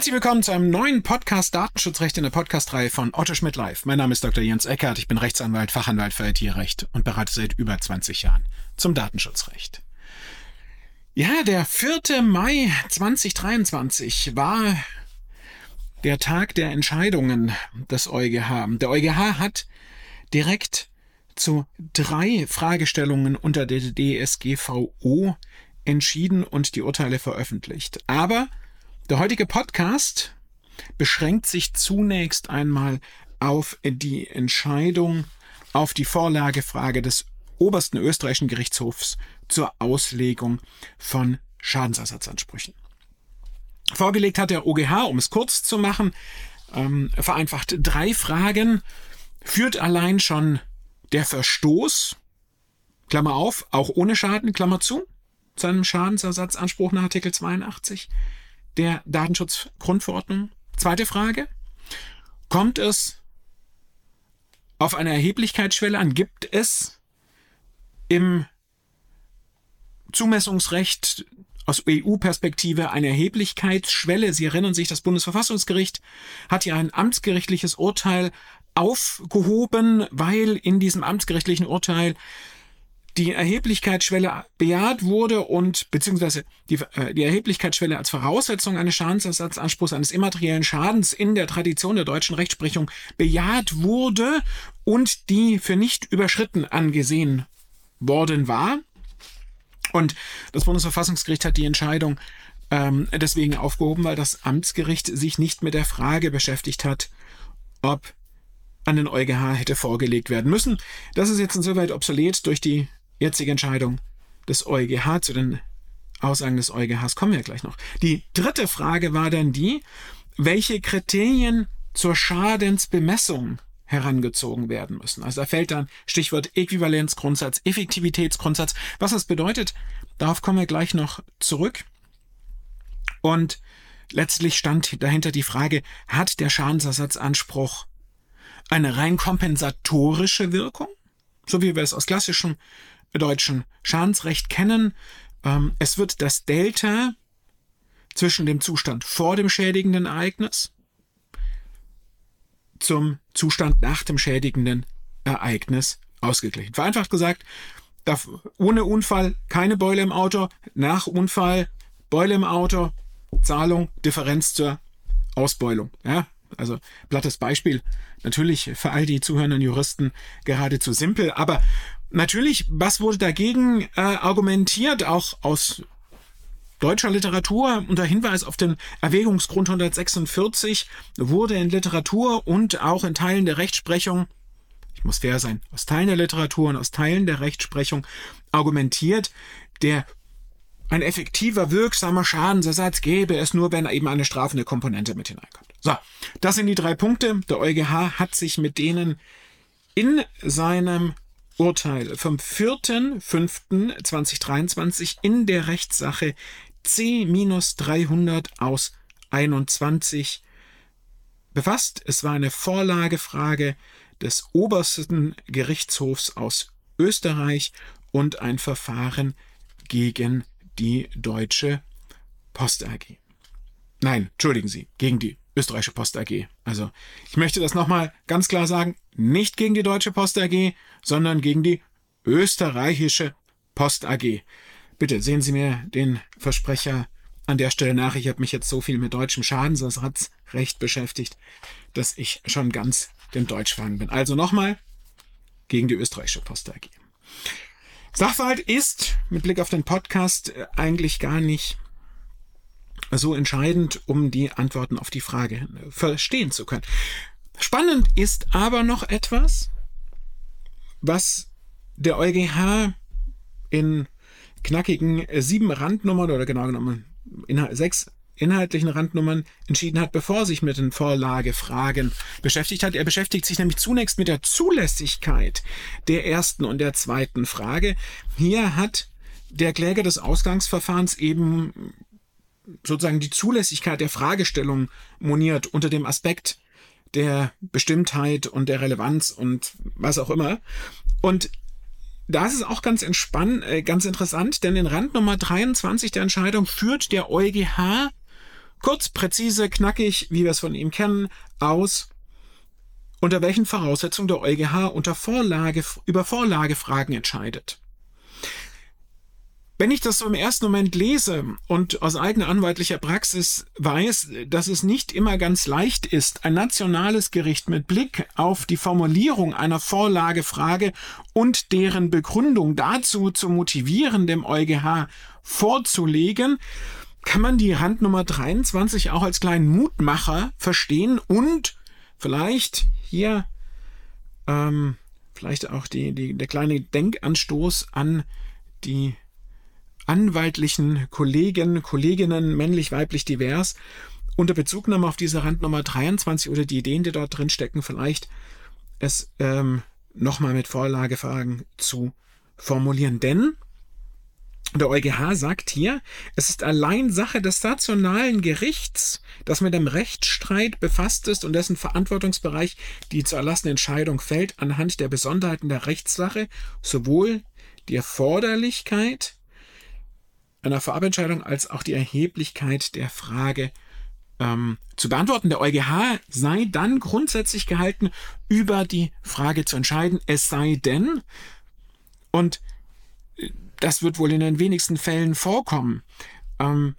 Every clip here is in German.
Herzlich willkommen zu einem neuen Podcast Datenschutzrecht in der Podcastreihe von Otto Schmidt Live. Mein Name ist Dr. Jens Eckert, ich bin Rechtsanwalt, Fachanwalt für IT-Recht und berate seit über 20 Jahren zum Datenschutzrecht. Ja, der 4. Mai 2023 war der Tag der Entscheidungen des EuGH. Der EuGH hat direkt zu drei Fragestellungen unter der DSGVO entschieden und die Urteile veröffentlicht. Aber der heutige Podcast beschränkt sich zunächst einmal auf die Entscheidung, auf die Vorlagefrage des obersten österreichischen Gerichtshofs zur Auslegung von Schadensersatzansprüchen. Vorgelegt hat der OGH, um es kurz zu machen, ähm, vereinfacht drei Fragen. Führt allein schon der Verstoß, Klammer auf, auch ohne Schaden, Klammer zu, zu einem Schadensersatzanspruch nach Artikel 82? Der Datenschutzgrundverordnung? Zweite Frage. Kommt es auf eine Erheblichkeitsschwelle an? Gibt es im Zumessungsrecht aus EU-Perspektive eine Erheblichkeitsschwelle? Sie erinnern sich, das Bundesverfassungsgericht hat ja ein amtsgerichtliches Urteil aufgehoben, weil in diesem amtsgerichtlichen Urteil die Erheblichkeitsschwelle bejaht wurde und beziehungsweise die, äh, die Erheblichkeitsschwelle als Voraussetzung eines Schadensersatzanspruchs eines immateriellen Schadens in der Tradition der deutschen Rechtsprechung bejaht wurde und die für nicht überschritten angesehen worden war. Und das Bundesverfassungsgericht hat die Entscheidung ähm, deswegen aufgehoben, weil das Amtsgericht sich nicht mit der Frage beschäftigt hat, ob an den EuGH hätte vorgelegt werden müssen. Das ist jetzt insoweit obsolet durch die jetzige Entscheidung des EuGH zu den Aussagen des EuGHs kommen wir gleich noch. Die dritte Frage war dann die, welche Kriterien zur Schadensbemessung herangezogen werden müssen. Also da fällt dann Stichwort Äquivalenzgrundsatz, Effektivitätsgrundsatz. Was das bedeutet, darauf kommen wir gleich noch zurück. Und letztlich stand dahinter die Frage, hat der Schadensersatzanspruch eine rein kompensatorische Wirkung, so wie wir es aus klassischem deutschen Schadensrecht kennen. Ähm, es wird das Delta zwischen dem Zustand vor dem schädigenden Ereignis zum Zustand nach dem schädigenden Ereignis ausgeglichen. Vereinfacht gesagt, ohne Unfall keine Beule im Auto, nach Unfall Beule im Auto, Zahlung, Differenz zur Ausbeulung. Ja, also plattes Beispiel. Natürlich für all die zuhörenden Juristen geradezu simpel, aber natürlich, was wurde dagegen äh, argumentiert, auch aus deutscher Literatur unter Hinweis auf den Erwägungsgrund 146 wurde in Literatur und auch in Teilen der Rechtsprechung, ich muss fair sein, aus Teilen der Literatur und aus Teilen der Rechtsprechung argumentiert, der ein effektiver, wirksamer Schadensersatz gäbe es nur, wenn eben eine strafende Komponente mit hineinkommt. So, das sind die drei Punkte. Der EuGH hat sich mit denen in seinem Urteil vom 4.5.2023 in der Rechtssache C-300 aus 21 befasst. Es war eine Vorlagefrage des obersten Gerichtshofs aus Österreich und ein Verfahren gegen die Deutsche Post AG. Nein, entschuldigen Sie, gegen die Österreichische Post AG. Also, ich möchte das nochmal ganz klar sagen, nicht gegen die Deutsche Post AG, sondern gegen die Österreichische Post AG. Bitte sehen Sie mir den Versprecher an der Stelle nach. Ich habe mich jetzt so viel mit deutschem Schadensersatzrecht beschäftigt, dass ich schon ganz dem Deutschfang bin. Also nochmal gegen die Österreichische Post AG. Sachverhalt ist mit Blick auf den Podcast eigentlich gar nicht so entscheidend, um die Antworten auf die Frage verstehen zu können. Spannend ist aber noch etwas, was der EuGH in knackigen sieben Randnummern oder genau genommen sechs inhaltlichen Randnummern entschieden hat, bevor sich mit den Vorlagefragen beschäftigt hat. Er beschäftigt sich nämlich zunächst mit der Zulässigkeit der ersten und der zweiten Frage. Hier hat der Kläger des Ausgangsverfahrens eben sozusagen die Zulässigkeit der Fragestellung moniert unter dem Aspekt der Bestimmtheit und der Relevanz und was auch immer. Und da ist auch ganz entspannt, äh, ganz interessant, denn in Rand Nummer 23 der Entscheidung führt der EuGH kurz, präzise, knackig, wie wir es von ihm kennen, aus, unter welchen Voraussetzungen der EuGH unter Vorlage, über Vorlagefragen entscheidet. Wenn ich das so im ersten Moment lese und aus eigener anwaltlicher Praxis weiß, dass es nicht immer ganz leicht ist, ein nationales Gericht mit Blick auf die Formulierung einer Vorlagefrage und deren Begründung dazu zu motivieren, dem EuGH vorzulegen, kann man die Randnummer 23 auch als kleinen Mutmacher verstehen und vielleicht hier ähm, vielleicht auch die, die, der kleine Denkanstoß an die anwaltlichen Kollegen, Kolleginnen, männlich, weiblich, divers, unter Bezugnahme auf diese Randnummer 23 oder die Ideen, die dort drin stecken, vielleicht es ähm, nochmal mit Vorlagefragen zu formulieren. Denn der EuGH sagt hier, es ist allein Sache des nationalen Gerichts, das mit dem Rechtsstreit befasst ist und dessen Verantwortungsbereich die zu erlassene Entscheidung fällt, anhand der Besonderheiten der Rechtssache sowohl die Erforderlichkeit einer Vorabentscheidung als auch die Erheblichkeit der Frage ähm, zu beantworten. Der EuGH sei dann grundsätzlich gehalten, über die Frage zu entscheiden, es sei denn, und äh, das wird wohl in den wenigsten Fällen vorkommen, ähm,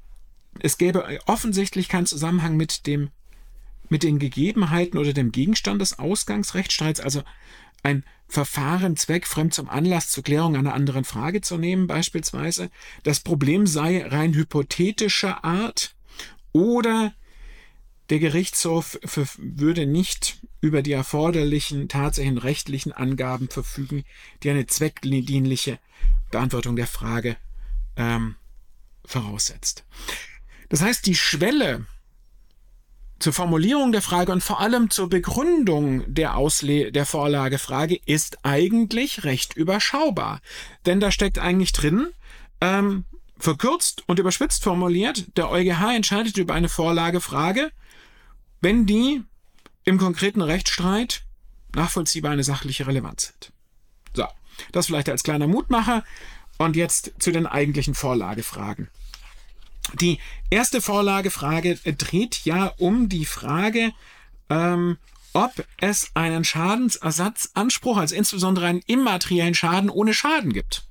es gäbe offensichtlich keinen Zusammenhang mit dem mit den Gegebenheiten oder dem Gegenstand des Ausgangsrechtsstreits, also ein Verfahren zweckfremd zum Anlass zur Klärung einer anderen Frage zu nehmen, beispielsweise. Das Problem sei rein hypothetischer Art oder der Gerichtshof würde nicht über die erforderlichen tatsächlichen rechtlichen Angaben verfügen, die eine zweckdienliche Beantwortung der Frage ähm, voraussetzt. Das heißt, die Schwelle zur Formulierung der Frage und vor allem zur Begründung der, Ausle der Vorlagefrage ist eigentlich recht überschaubar. Denn da steckt eigentlich drin, ähm, verkürzt und überspitzt formuliert, der EuGH entscheidet über eine Vorlagefrage, wenn die im konkreten Rechtsstreit nachvollziehbar eine sachliche Relevanz hat. So, das vielleicht als kleiner Mutmacher. Und jetzt zu den eigentlichen Vorlagefragen. Die erste Vorlagefrage dreht ja um die Frage, ähm, ob es einen Schadensersatzanspruch, also insbesondere einen immateriellen Schaden ohne Schaden gibt.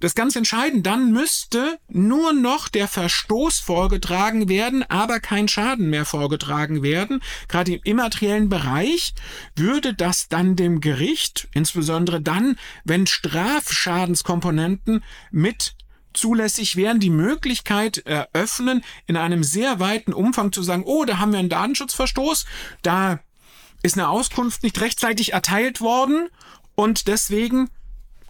Das ganz entscheidend, dann müsste nur noch der Verstoß vorgetragen werden, aber kein Schaden mehr vorgetragen werden. Gerade im immateriellen Bereich würde das dann dem Gericht, insbesondere dann, wenn Strafschadenskomponenten mit zulässig wären, die Möglichkeit eröffnen, in einem sehr weiten Umfang zu sagen, oh, da haben wir einen Datenschutzverstoß, da ist eine Auskunft nicht rechtzeitig erteilt worden und deswegen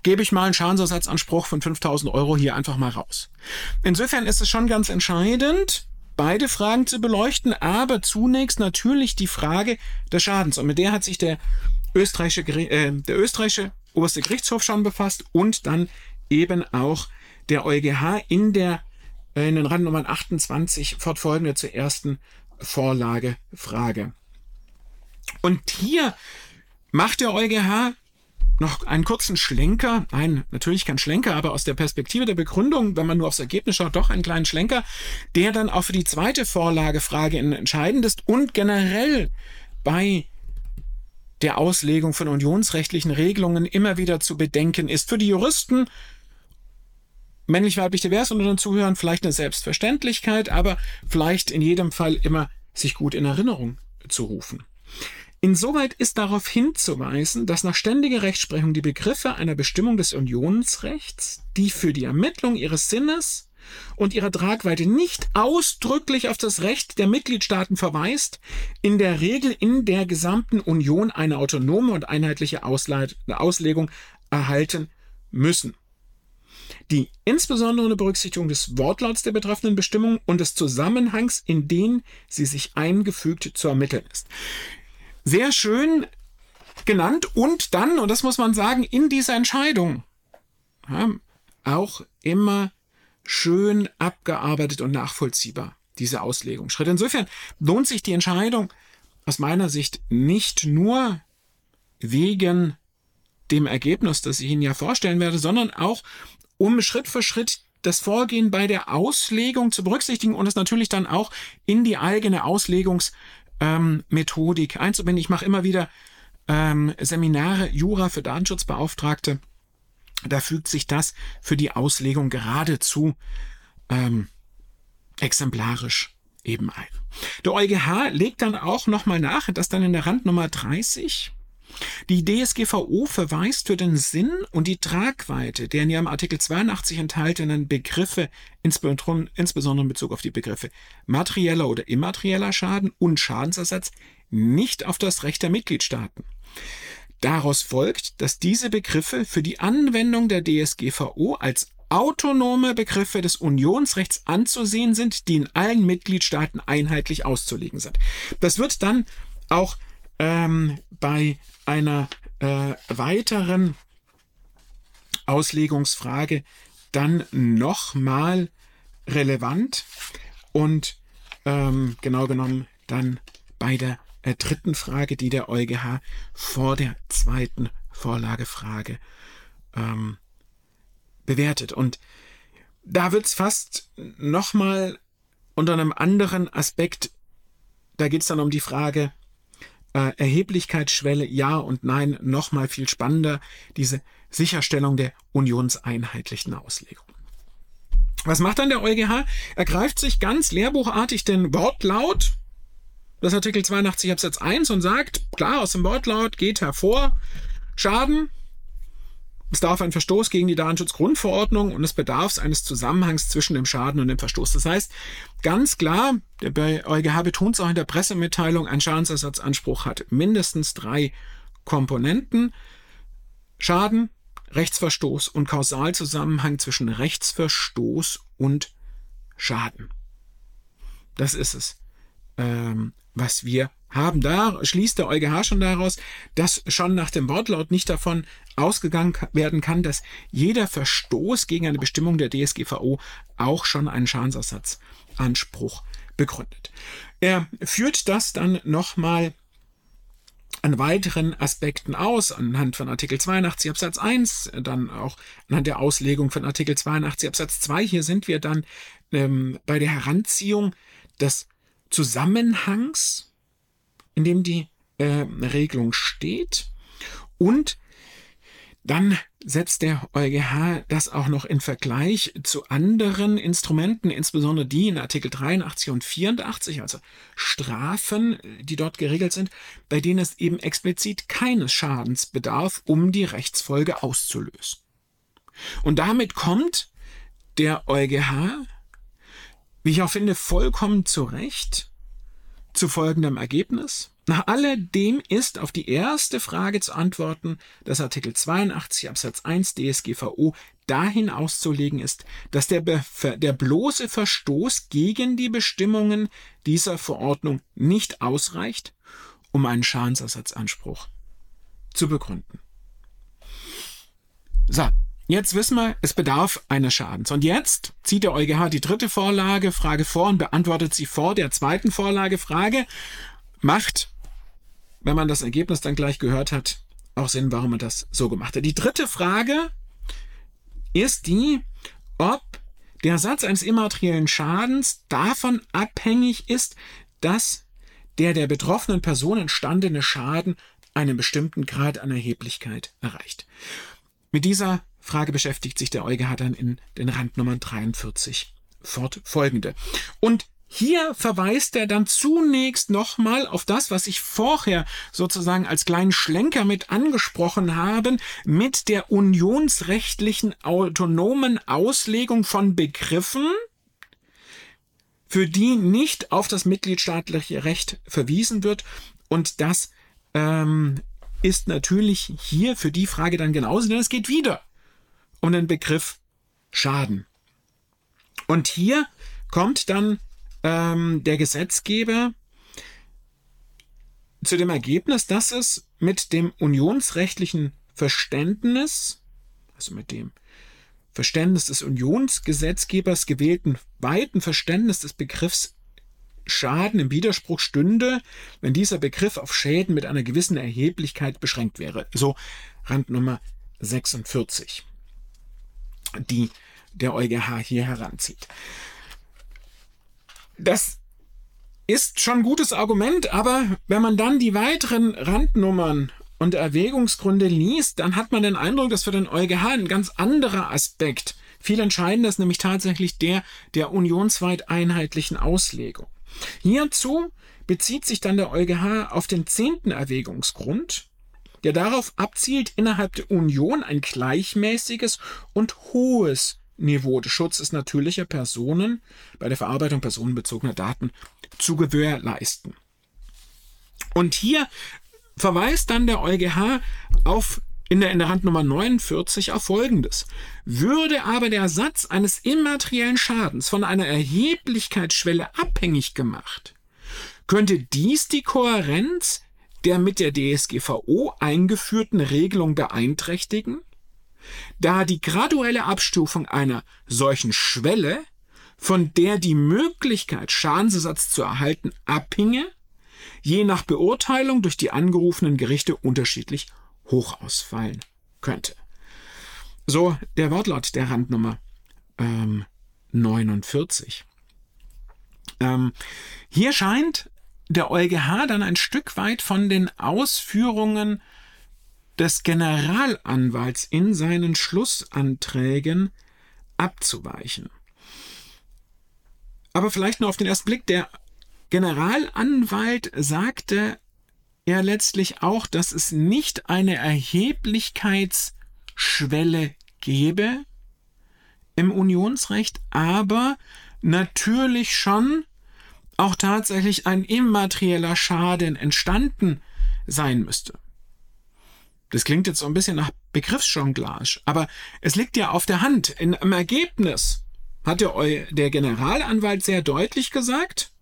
gebe ich mal einen Schadensersatzanspruch von 5000 Euro hier einfach mal raus. Insofern ist es schon ganz entscheidend, beide Fragen zu beleuchten, aber zunächst natürlich die Frage des Schadens. Und mit der hat sich der österreichische, äh, der österreichische oberste Gerichtshof schon befasst und dann eben auch der EuGH in der äh, in den Randnummern 28 fortfolgende zur ersten Vorlagefrage. Und hier macht der EuGH noch einen kurzen Schlenker, nein, natürlich kein Schlenker, aber aus der Perspektive der Begründung, wenn man nur aufs Ergebnis schaut, doch einen kleinen Schlenker, der dann auch für die zweite Vorlagefrage entscheidend ist und generell bei der Auslegung von unionsrechtlichen Regelungen immer wieder zu bedenken ist. Für die Juristen männlich, weiblich, divers unter den Zuhörern vielleicht eine Selbstverständlichkeit, aber vielleicht in jedem Fall immer sich gut in Erinnerung zu rufen. Insoweit ist darauf hinzuweisen, dass nach ständiger Rechtsprechung die Begriffe einer Bestimmung des Unionsrechts, die für die Ermittlung ihres Sinnes und ihrer Tragweite nicht ausdrücklich auf das Recht der Mitgliedstaaten verweist, in der Regel in der gesamten Union eine autonome und einheitliche Auslegung erhalten müssen. Die insbesondere unter Berücksichtigung des Wortlauts der betreffenden Bestimmung und des Zusammenhangs, in den sie sich eingefügt zu ermitteln ist. Sehr schön genannt und dann, und das muss man sagen, in dieser Entscheidung ja, auch immer schön abgearbeitet und nachvollziehbar, diese Auslegungsschritte. Insofern lohnt sich die Entscheidung aus meiner Sicht nicht nur wegen dem Ergebnis, das ich Ihnen ja vorstellen werde, sondern auch um Schritt für Schritt das Vorgehen bei der Auslegung zu berücksichtigen und es natürlich dann auch in die eigene Auslegungsmethodik ähm, einzubinden. Ich mache immer wieder ähm, Seminare Jura für Datenschutzbeauftragte. Da fügt sich das für die Auslegung geradezu ähm, exemplarisch eben ein. Der EuGH legt dann auch nochmal nach, dass dann in der Randnummer 30 die DSGVO verweist für den Sinn und die Tragweite der in ihrem Artikel 82 enthaltenen Begriffe, insbesondere in Bezug auf die Begriffe materieller oder immaterieller Schaden und Schadensersatz, nicht auf das Recht der Mitgliedstaaten. Daraus folgt, dass diese Begriffe für die Anwendung der DSGVO als autonome Begriffe des Unionsrechts anzusehen sind, die in allen Mitgliedstaaten einheitlich auszulegen sind. Das wird dann auch ähm, bei einer äh, weiteren Auslegungsfrage dann nochmal relevant und ähm, genau genommen dann bei der äh, dritten Frage, die der EuGH vor der zweiten Vorlagefrage ähm, bewertet. Und da wird es fast nochmal unter einem anderen Aspekt, da geht es dann um die Frage, äh, Erheblichkeitsschwelle, ja und nein, nochmal viel spannender, diese Sicherstellung der unionseinheitlichen Auslegung. Was macht dann der EuGH? Er greift sich ganz lehrbuchartig den Wortlaut des Artikel 82 Absatz 1 und sagt, klar, aus dem Wortlaut geht hervor, Schaden es darf ein Verstoß gegen die Datenschutzgrundverordnung und es bedarf eines Zusammenhangs zwischen dem Schaden und dem Verstoß. Das heißt, ganz klar, der EuGH betont es auch in der Pressemitteilung, ein Schadensersatzanspruch hat mindestens drei Komponenten. Schaden, Rechtsverstoß und Kausalzusammenhang zwischen Rechtsverstoß und Schaden. Das ist es, ähm, was wir haben. Da schließt der EuGH schon daraus, dass schon nach dem Wortlaut nicht davon ausgegangen werden kann, dass jeder Verstoß gegen eine Bestimmung der DSGVO auch schon einen Schadensersatzanspruch begründet. Er führt das dann nochmal an weiteren Aspekten aus, anhand von Artikel 82 Absatz 1, dann auch anhand der Auslegung von Artikel 82 Absatz 2. Hier sind wir dann ähm, bei der Heranziehung des Zusammenhangs in dem die äh, Regelung steht. Und dann setzt der EuGH das auch noch in Vergleich zu anderen Instrumenten, insbesondere die in Artikel 83 und 84, also Strafen, die dort geregelt sind, bei denen es eben explizit keines Schadens bedarf, um die Rechtsfolge auszulösen. Und damit kommt der EuGH, wie ich auch finde, vollkommen zurecht zu folgendem Ergebnis. Nach alledem ist auf die erste Frage zu antworten, dass Artikel 82 Absatz 1 DSGVO dahin auszulegen ist, dass der, der bloße Verstoß gegen die Bestimmungen dieser Verordnung nicht ausreicht, um einen Schadensersatzanspruch zu begründen. So, Jetzt wissen wir, es bedarf eines Schadens. Und jetzt zieht der EuGH die dritte Vorlage, Frage vor und beantwortet sie vor der zweiten Vorlage, Frage. Macht, wenn man das Ergebnis dann gleich gehört hat, auch Sinn, warum man das so gemacht hat. Die dritte Frage ist die, ob der Satz eines immateriellen Schadens davon abhängig ist, dass der der betroffenen Person entstandene Schaden einen bestimmten Grad an Erheblichkeit erreicht. Mit dieser Frage beschäftigt sich der EuGH dann in den Randnummern 43 fortfolgende. Und hier verweist er dann zunächst nochmal auf das, was ich vorher sozusagen als kleinen Schlenker mit angesprochen habe, mit der unionsrechtlichen autonomen Auslegung von Begriffen, für die nicht auf das mitgliedstaatliche Recht verwiesen wird. Und das ähm, ist natürlich hier für die Frage dann genauso, denn es geht wieder um den Begriff Schaden. Und hier kommt dann ähm, der Gesetzgeber zu dem Ergebnis, dass es mit dem unionsrechtlichen Verständnis, also mit dem Verständnis des Unionsgesetzgebers gewählten weiten Verständnis des Begriffs Schaden im Widerspruch stünde, wenn dieser Begriff auf Schäden mit einer gewissen Erheblichkeit beschränkt wäre. So Randnummer 46, die der EuGH hier heranzieht. Das ist schon ein gutes Argument, aber wenn man dann die weiteren Randnummern und Erwägungsgründe liest, dann hat man den Eindruck, dass für den EuGH ein ganz anderer Aspekt viel entscheidender ist, nämlich tatsächlich der der unionsweit einheitlichen Auslegung. Hierzu bezieht sich dann der EuGH auf den zehnten Erwägungsgrund, der darauf abzielt, innerhalb der Union ein gleichmäßiges und hohes Niveau des Schutzes natürlicher Personen bei der Verarbeitung personenbezogener Daten zu gewährleisten. Und hier verweist dann der EuGH auf in der, in der Handnummer 49 auf Folgendes. Würde aber der Satz eines immateriellen Schadens von einer Erheblichkeitsschwelle abhängig gemacht, könnte dies die Kohärenz der mit der DSGVO eingeführten Regelung beeinträchtigen, da die graduelle Abstufung einer solchen Schwelle, von der die Möglichkeit, Schadensersatz zu erhalten, abhinge, je nach Beurteilung durch die angerufenen Gerichte unterschiedlich hoch ausfallen könnte. So der Wortlaut der Randnummer ähm, 49. Ähm, hier scheint der EuGH dann ein Stück weit von den Ausführungen des Generalanwalts in seinen Schlussanträgen abzuweichen. Aber vielleicht nur auf den ersten Blick, der Generalanwalt sagte ja letztlich auch, dass es nicht eine Erheblichkeitsschwelle gäbe im Unionsrecht, aber natürlich schon auch tatsächlich ein immaterieller Schaden entstanden sein müsste. Das klingt jetzt so ein bisschen nach Begriffsjonglage, aber es liegt ja auf der Hand. In, Im Ergebnis hat der, der Generalanwalt sehr deutlich gesagt,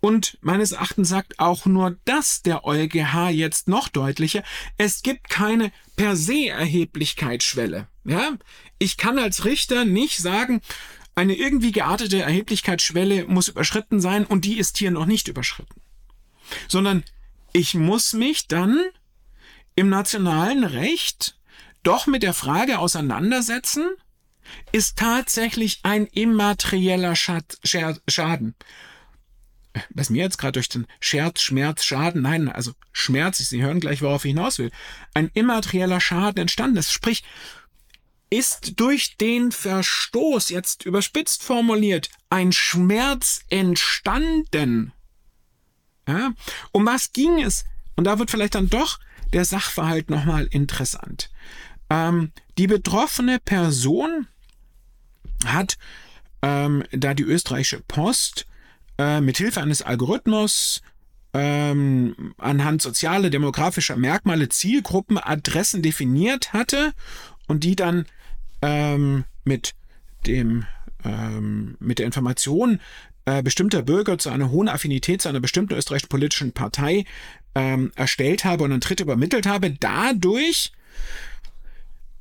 und meines Erachtens sagt auch nur das der EuGH jetzt noch deutlicher. Es gibt keine per se Erheblichkeitsschwelle. Ja? Ich kann als Richter nicht sagen, eine irgendwie geartete Erheblichkeitsschwelle muss überschritten sein und die ist hier noch nicht überschritten. Sondern ich muss mich dann im nationalen Recht doch mit der Frage auseinandersetzen, ist tatsächlich ein immaterieller Schaden was mir jetzt gerade durch den Scherz, Schmerz, Schaden, nein, also Schmerz, Sie hören gleich, worauf ich hinaus will, ein immaterieller Schaden entstanden ist. Sprich, ist durch den Verstoß, jetzt überspitzt formuliert, ein Schmerz entstanden. Ja? Um was ging es? Und da wird vielleicht dann doch der Sachverhalt nochmal interessant. Ähm, die betroffene Person hat, ähm, da die österreichische Post äh, mit Hilfe eines Algorithmus ähm, anhand sozialer, demografischer Merkmale Zielgruppen, Adressen definiert hatte und die dann ähm, mit dem ähm, mit der Information äh, bestimmter Bürger zu einer hohen Affinität zu einer bestimmten österreichischen politischen Partei ähm, erstellt habe und einen Tritt übermittelt habe, dadurch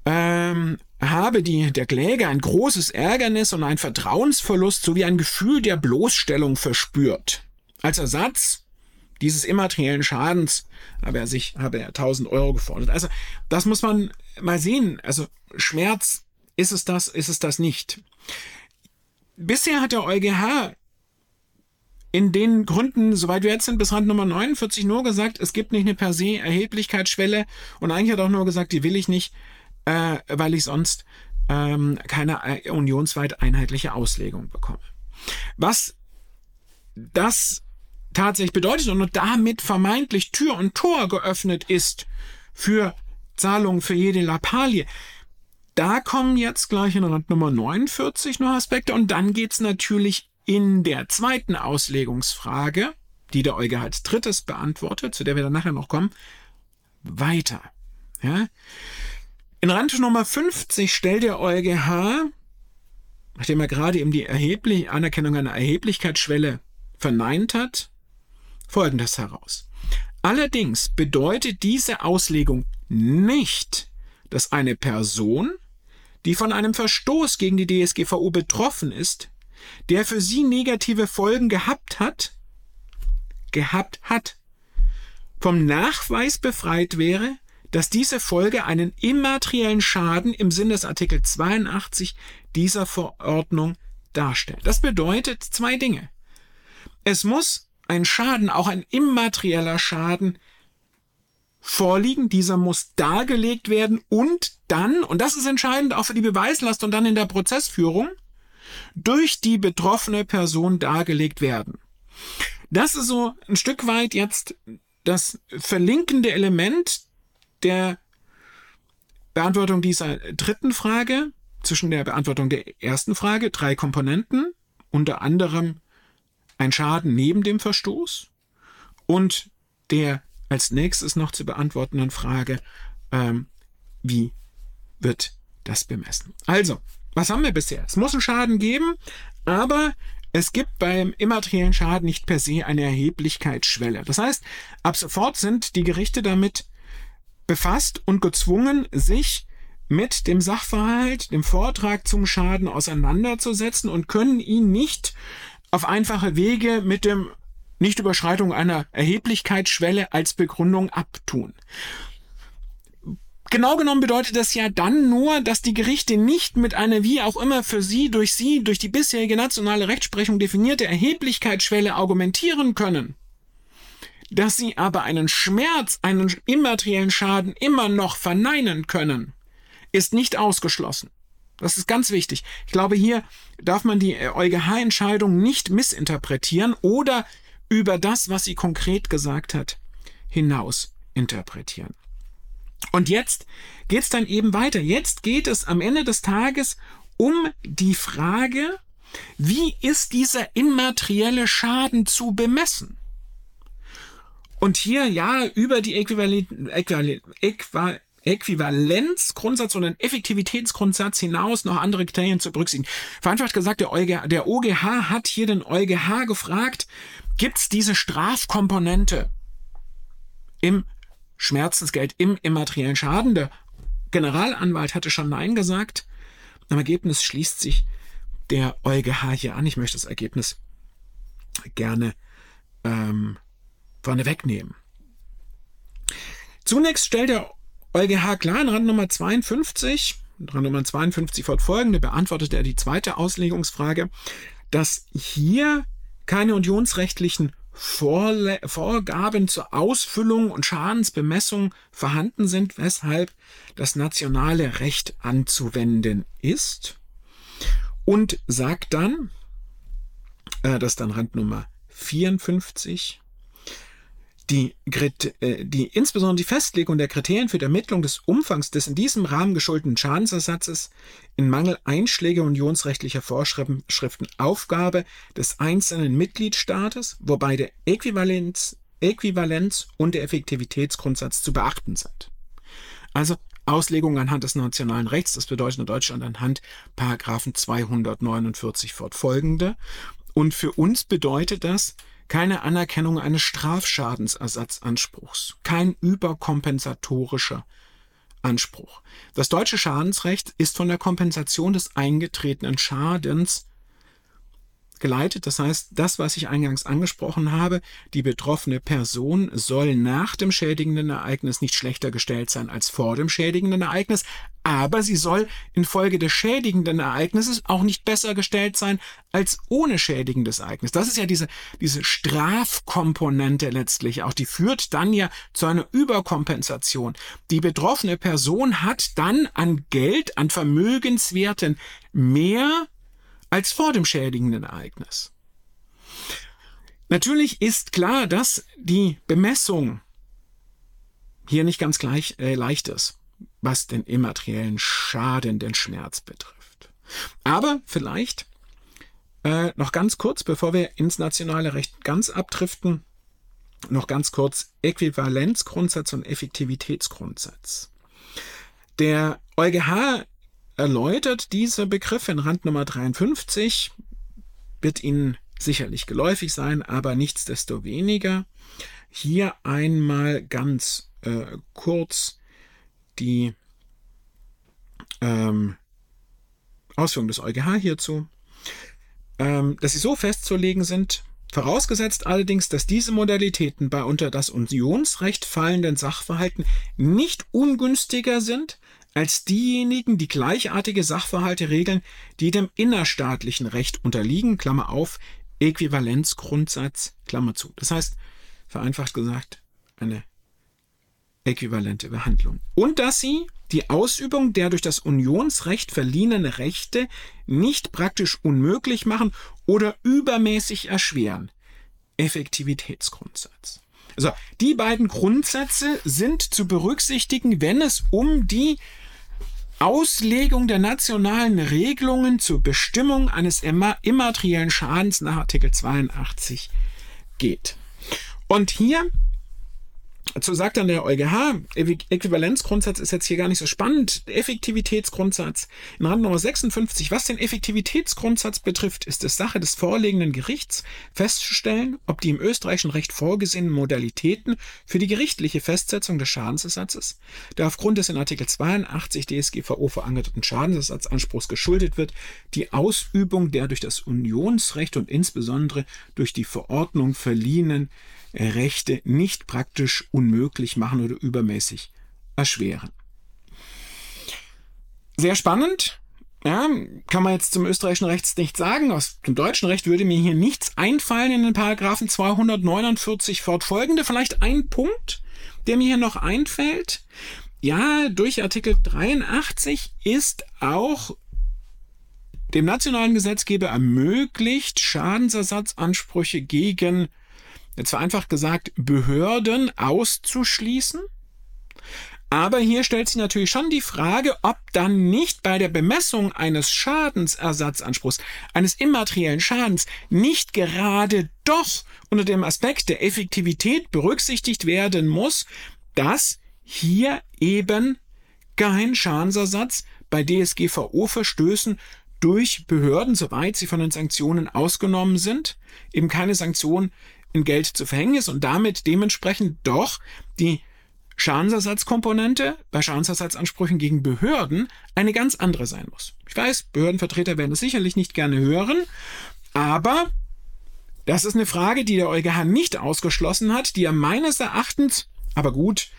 ähm, habe die, der Kläger ein großes Ärgernis und ein Vertrauensverlust sowie ein Gefühl der Bloßstellung verspürt. Als Ersatz dieses immateriellen Schadens habe er sich, habe er 1000 Euro gefordert. Also, das muss man mal sehen. Also, Schmerz, ist es das, ist es das nicht? Bisher hat der EuGH in den Gründen, soweit wir jetzt sind, bis Rand Nummer 49 nur gesagt, es gibt nicht eine per se Erheblichkeitsschwelle und eigentlich hat er auch nur gesagt, die will ich nicht äh, weil ich sonst ähm, keine äh, unionsweit einheitliche Auslegung bekomme. Was das tatsächlich bedeutet und damit vermeintlich Tür und Tor geöffnet ist für Zahlungen für jede Lappalie, da kommen jetzt gleich in Rand Nummer 49 noch Aspekte und dann geht's natürlich in der zweiten Auslegungsfrage, die der Euge als drittes beantwortet, zu der wir dann nachher noch kommen, weiter. Ja? In Rand Nummer 50 stellt der EuGH nachdem er gerade eben die erhebliche Anerkennung einer Erheblichkeitsschwelle verneint hat, folgendes heraus. Allerdings bedeutet diese Auslegung nicht, dass eine Person, die von einem Verstoß gegen die DSGVO betroffen ist, der für sie negative Folgen gehabt hat, gehabt hat, vom Nachweis befreit wäre, dass diese Folge einen immateriellen Schaden im Sinne des Artikel 82 dieser Verordnung darstellt. Das bedeutet zwei Dinge. Es muss ein Schaden, auch ein immaterieller Schaden vorliegen, dieser muss dargelegt werden und dann, und das ist entscheidend auch für die Beweislast und dann in der Prozessführung, durch die betroffene Person dargelegt werden. Das ist so ein Stück weit jetzt das verlinkende Element der Beantwortung dieser dritten Frage zwischen der Beantwortung der ersten Frage drei Komponenten, unter anderem ein Schaden neben dem Verstoß und der als nächstes noch zu beantwortenden Frage, ähm, wie wird das bemessen? Also, was haben wir bisher? Es muss einen Schaden geben, aber es gibt beim immateriellen Schaden nicht per se eine Erheblichkeitsschwelle. Das heißt, ab sofort sind die Gerichte damit befasst und gezwungen, sich mit dem Sachverhalt, dem Vortrag zum Schaden auseinanderzusetzen und können ihn nicht auf einfache Wege mit dem Nichtüberschreitung einer Erheblichkeitsschwelle als Begründung abtun. Genau genommen bedeutet das ja dann nur, dass die Gerichte nicht mit einer wie auch immer für sie durch sie durch die bisherige nationale Rechtsprechung definierte Erheblichkeitsschwelle argumentieren können. Dass sie aber einen Schmerz, einen immateriellen Schaden immer noch verneinen können, ist nicht ausgeschlossen. Das ist ganz wichtig. Ich glaube, hier darf man die EuGH-Entscheidung nicht missinterpretieren oder über das, was sie konkret gesagt hat, hinaus interpretieren. Und jetzt geht's dann eben weiter. Jetzt geht es am Ende des Tages um die Frage, wie ist dieser immaterielle Schaden zu bemessen? Und hier ja über die Äquivalenzgrundsatz und den Effektivitätsgrundsatz hinaus noch andere Kriterien zu berücksichtigen. Vereinfacht gesagt, der, EuGH, der OGH hat hier den EuGH gefragt, gibt es diese Strafkomponente im Schmerzensgeld, im immateriellen Schaden? Der Generalanwalt hatte schon Nein gesagt. Im Ergebnis schließt sich der EuGH hier an. Ich möchte das Ergebnis gerne ähm, vorne wegnehmen. Zunächst stellt der EuGH klar in Rand Nummer 52, Rand Nummer 52 fortfolgende, beantwortet er die zweite Auslegungsfrage, dass hier keine unionsrechtlichen Vorle Vorgaben zur Ausfüllung und Schadensbemessung vorhanden sind, weshalb das nationale Recht anzuwenden ist. Und sagt dann, äh, das ist dann Rand Nummer 54, die, äh, die, insbesondere die Festlegung der Kriterien für die Ermittlung des Umfangs des in diesem Rahmen geschuldeten Schadensersatzes in Mangel einschläger unionsrechtlicher Vorschriften Aufgabe des einzelnen Mitgliedstaates, wobei der Äquivalenz, Äquivalenz und der Effektivitätsgrundsatz zu beachten sind. Also Auslegung anhand des nationalen Rechts, das bedeutet in Deutschland anhand Paragraphen 249 fortfolgende. Und für uns bedeutet das, keine Anerkennung eines Strafschadensersatzanspruchs, kein überkompensatorischer Anspruch. Das deutsche Schadensrecht ist von der Kompensation des eingetretenen Schadens geleitet. Das heißt, das, was ich eingangs angesprochen habe, die betroffene Person soll nach dem schädigenden Ereignis nicht schlechter gestellt sein als vor dem schädigenden Ereignis, aber sie soll infolge des schädigenden Ereignisses auch nicht besser gestellt sein als ohne schädigendes Ereignis. Das ist ja diese, diese Strafkomponente letztlich auch. Die führt dann ja zu einer Überkompensation. Die betroffene Person hat dann an Geld, an Vermögenswerten mehr als vor dem schädigenden Ereignis. Natürlich ist klar, dass die Bemessung hier nicht ganz gleich äh, leicht ist, was den immateriellen Schaden, den Schmerz betrifft. Aber vielleicht äh, noch ganz kurz, bevor wir ins nationale Recht ganz abdriften, noch ganz kurz Äquivalenzgrundsatz und Effektivitätsgrundsatz. Der EuGH erläutert diese Begriffe in Rand Nummer 53, wird Ihnen sicherlich geläufig sein, aber nichtsdestoweniger. Hier einmal ganz äh, kurz die ähm, Ausführungen des EuGH hierzu, ähm, dass sie so festzulegen sind, vorausgesetzt allerdings, dass diese Modalitäten bei unter das Unionsrecht fallenden Sachverhalten nicht ungünstiger sind als diejenigen, die gleichartige Sachverhalte regeln, die dem innerstaatlichen Recht unterliegen, Klammer auf, Äquivalenzgrundsatz, Klammer zu. Das heißt, vereinfacht gesagt, eine äquivalente Behandlung. Und dass sie die Ausübung der durch das Unionsrecht verliehenen Rechte nicht praktisch unmöglich machen oder übermäßig erschweren. Effektivitätsgrundsatz. Also die beiden Grundsätze sind zu berücksichtigen, wenn es um die Auslegung der nationalen Regelungen zur Bestimmung eines immateriellen Schadens nach Artikel 82 geht. Und hier so sagt dann der EuGH, Äquivalenzgrundsatz ist jetzt hier gar nicht so spannend. Effektivitätsgrundsatz. In Rand Nummer 56, was den Effektivitätsgrundsatz betrifft, ist es Sache des vorliegenden Gerichts festzustellen, ob die im österreichischen Recht vorgesehenen Modalitäten für die gerichtliche Festsetzung des Schadensersatzes, der aufgrund des in Artikel 82 DSGVO verankerten Schadensersatzanspruchs geschuldet wird, die Ausübung der durch das Unionsrecht und insbesondere durch die Verordnung verliehenen Rechte nicht praktisch unmöglich machen oder übermäßig erschweren. Sehr spannend. Ja, kann man jetzt zum österreichischen Recht nicht sagen. Aus dem deutschen Recht würde mir hier nichts einfallen in den Paragraphen 249 fortfolgende. Vielleicht ein Punkt, der mir hier noch einfällt. Ja, durch Artikel 83 ist auch dem nationalen Gesetzgeber ermöglicht, Schadensersatzansprüche gegen jetzt vereinfacht gesagt, Behörden auszuschließen. Aber hier stellt sich natürlich schon die Frage, ob dann nicht bei der Bemessung eines Schadensersatzanspruchs, eines immateriellen Schadens, nicht gerade doch unter dem Aspekt der Effektivität berücksichtigt werden muss, dass hier eben kein Schadensersatz bei DSGVO-Verstößen durch Behörden, soweit sie von den Sanktionen ausgenommen sind, eben keine Sanktion in Geld zu verhängen ist und damit dementsprechend doch die Schadensersatzkomponente bei Schadensersatzansprüchen gegen Behörden eine ganz andere sein muss. Ich weiß, Behördenvertreter werden es sicherlich nicht gerne hören, aber das ist eine Frage, die der EuGH nicht ausgeschlossen hat, die er meines Erachtens, aber gut,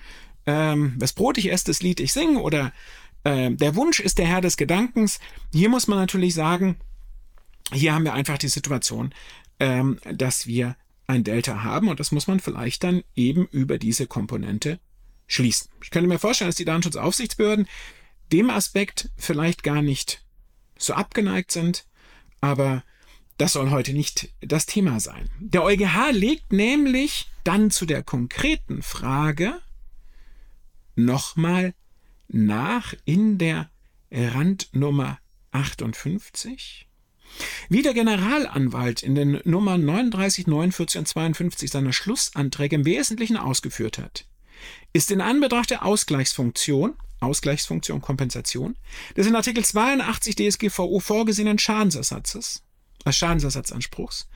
ähm, was Brot ich esse, das Lied ich singe oder äh, der Wunsch ist der Herr des Gedankens. Hier muss man natürlich sagen, hier haben wir einfach die Situation, ähm, dass wir ein Delta haben und das muss man vielleicht dann eben über diese Komponente schließen. Ich könnte mir vorstellen, dass die Datenschutzaufsichtsbehörden dem Aspekt vielleicht gar nicht so abgeneigt sind, aber das soll heute nicht das Thema sein. Der EuGH legt nämlich dann zu der konkreten Frage nochmal nach in der Randnummer 58 wie der Generalanwalt in den Nummern 39, 49 und 52 seiner Schlussanträge im Wesentlichen ausgeführt hat, ist in Anbetracht der Ausgleichsfunktion, Ausgleichsfunktion Kompensation, des in Artikel 82 DSGVO vorgesehenen Schadensersatzes, als Schadensersatzanspruchs,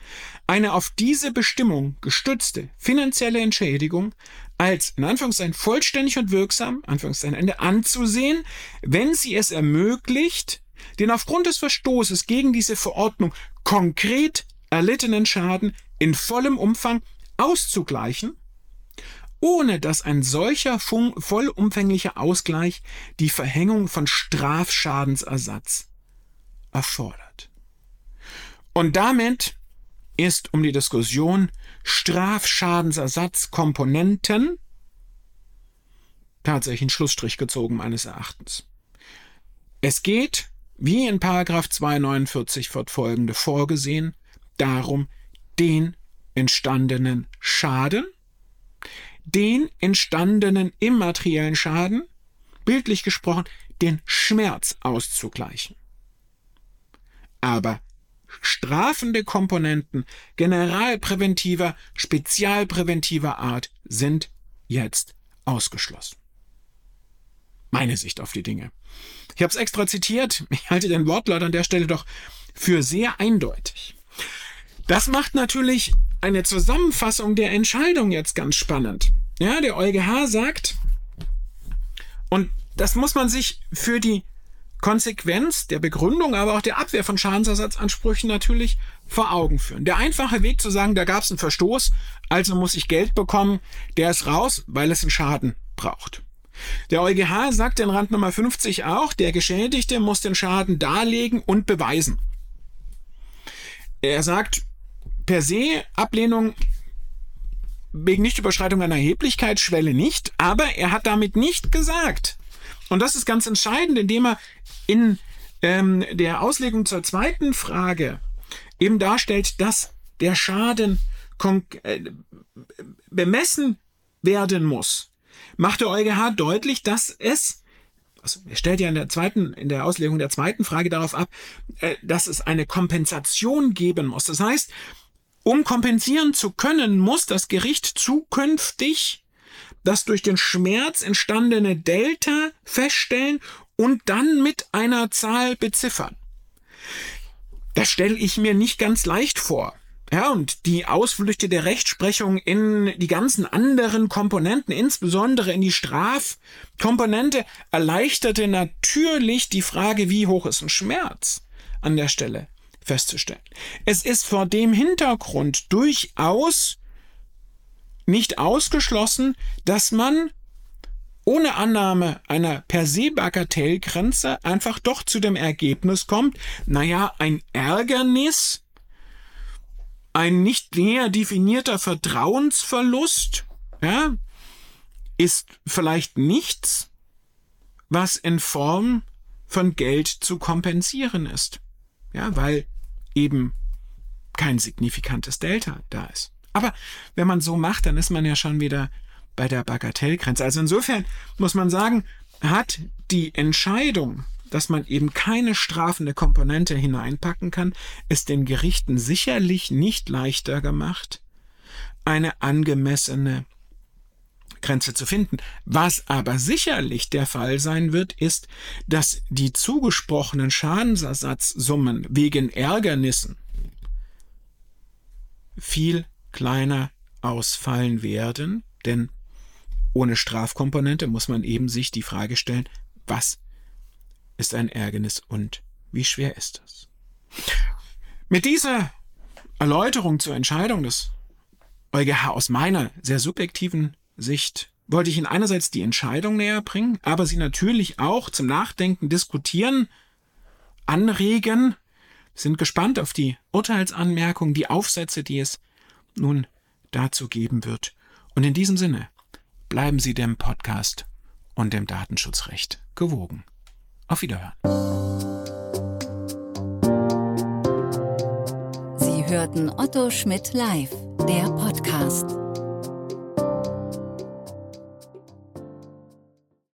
eine auf diese Bestimmung gestützte finanzielle Entschädigung als in Anführungszeichen vollständig und wirksam, Anführungszeichen Ende, anzusehen, wenn sie es ermöglicht, den aufgrund des Verstoßes gegen diese Verordnung konkret erlittenen Schaden in vollem Umfang auszugleichen, ohne dass ein solcher vollumfänglicher Ausgleich die Verhängung von Strafschadensersatz erfordert. Und damit ist um die Diskussion Strafschadensersatzkomponenten tatsächlich ein Schlussstrich gezogen meines Erachtens. Es geht wie in 249 fortfolgende vorgesehen, darum, den entstandenen Schaden, den entstandenen immateriellen Schaden, bildlich gesprochen, den Schmerz auszugleichen. Aber strafende Komponenten generalpräventiver, spezialpräventiver Art sind jetzt ausgeschlossen. Meine Sicht auf die Dinge. Ich habe es extra zitiert. Ich halte den Wortlaut an der Stelle doch für sehr eindeutig. Das macht natürlich eine Zusammenfassung der Entscheidung jetzt ganz spannend. Ja, der EuGH sagt, und das muss man sich für die Konsequenz der Begründung, aber auch der Abwehr von Schadensersatzansprüchen natürlich vor Augen führen. Der einfache Weg zu sagen, da gab es einen Verstoß, also muss ich Geld bekommen, der ist raus, weil es einen Schaden braucht. Der EuGH sagt in Rand Nummer 50 auch, der Geschädigte muss den Schaden darlegen und beweisen. Er sagt per se Ablehnung wegen Nichtüberschreitung einer Erheblichkeitsschwelle nicht, aber er hat damit nicht gesagt, und das ist ganz entscheidend, indem er in ähm, der Auslegung zur zweiten Frage eben darstellt, dass der Schaden äh, bemessen werden muss, macht der EuGH deutlich, dass es also er stellt ja in der zweiten, in der Auslegung der zweiten Frage darauf ab, äh, dass es eine Kompensation geben muss. Das heißt, um kompensieren zu können, muss das Gericht zukünftig das durch den Schmerz entstandene Delta feststellen und dann mit einer Zahl beziffern. Das stelle ich mir nicht ganz leicht vor. Ja, und die Ausflüchte der Rechtsprechung in die ganzen anderen Komponenten, insbesondere in die Strafkomponente, erleichterte natürlich die Frage, wie hoch ist ein Schmerz an der Stelle festzustellen. Es ist vor dem Hintergrund durchaus nicht ausgeschlossen, dass man ohne Annahme einer per se Bagatellgrenze einfach doch zu dem Ergebnis kommt, naja, ein Ärgernis, ein nicht näher definierter Vertrauensverlust, ja, ist vielleicht nichts, was in Form von Geld zu kompensieren ist. Ja, weil eben kein signifikantes Delta da ist. Aber wenn man so macht, dann ist man ja schon wieder bei der Bagatellgrenze. Also insofern muss man sagen, hat die Entscheidung, dass man eben keine strafende Komponente hineinpacken kann, es den Gerichten sicherlich nicht leichter gemacht, eine angemessene Grenze zu finden. Was aber sicherlich der Fall sein wird, ist, dass die zugesprochenen Schadensersatzsummen wegen Ärgernissen viel kleiner ausfallen werden, denn ohne Strafkomponente muss man eben sich die Frage stellen, was ist ein Ärgernis und wie schwer ist das? Mit dieser Erläuterung zur Entscheidung des EuGH aus meiner sehr subjektiven Sicht wollte ich Ihnen einerseits die Entscheidung näher bringen, aber Sie natürlich auch zum Nachdenken, diskutieren, anregen, sind gespannt auf die Urteilsanmerkungen, die Aufsätze, die es nun dazu geben wird. Und in diesem Sinne bleiben Sie dem Podcast und dem Datenschutzrecht gewogen. Auf Wiederhören. Sie hörten Otto Schmidt live, der Podcast.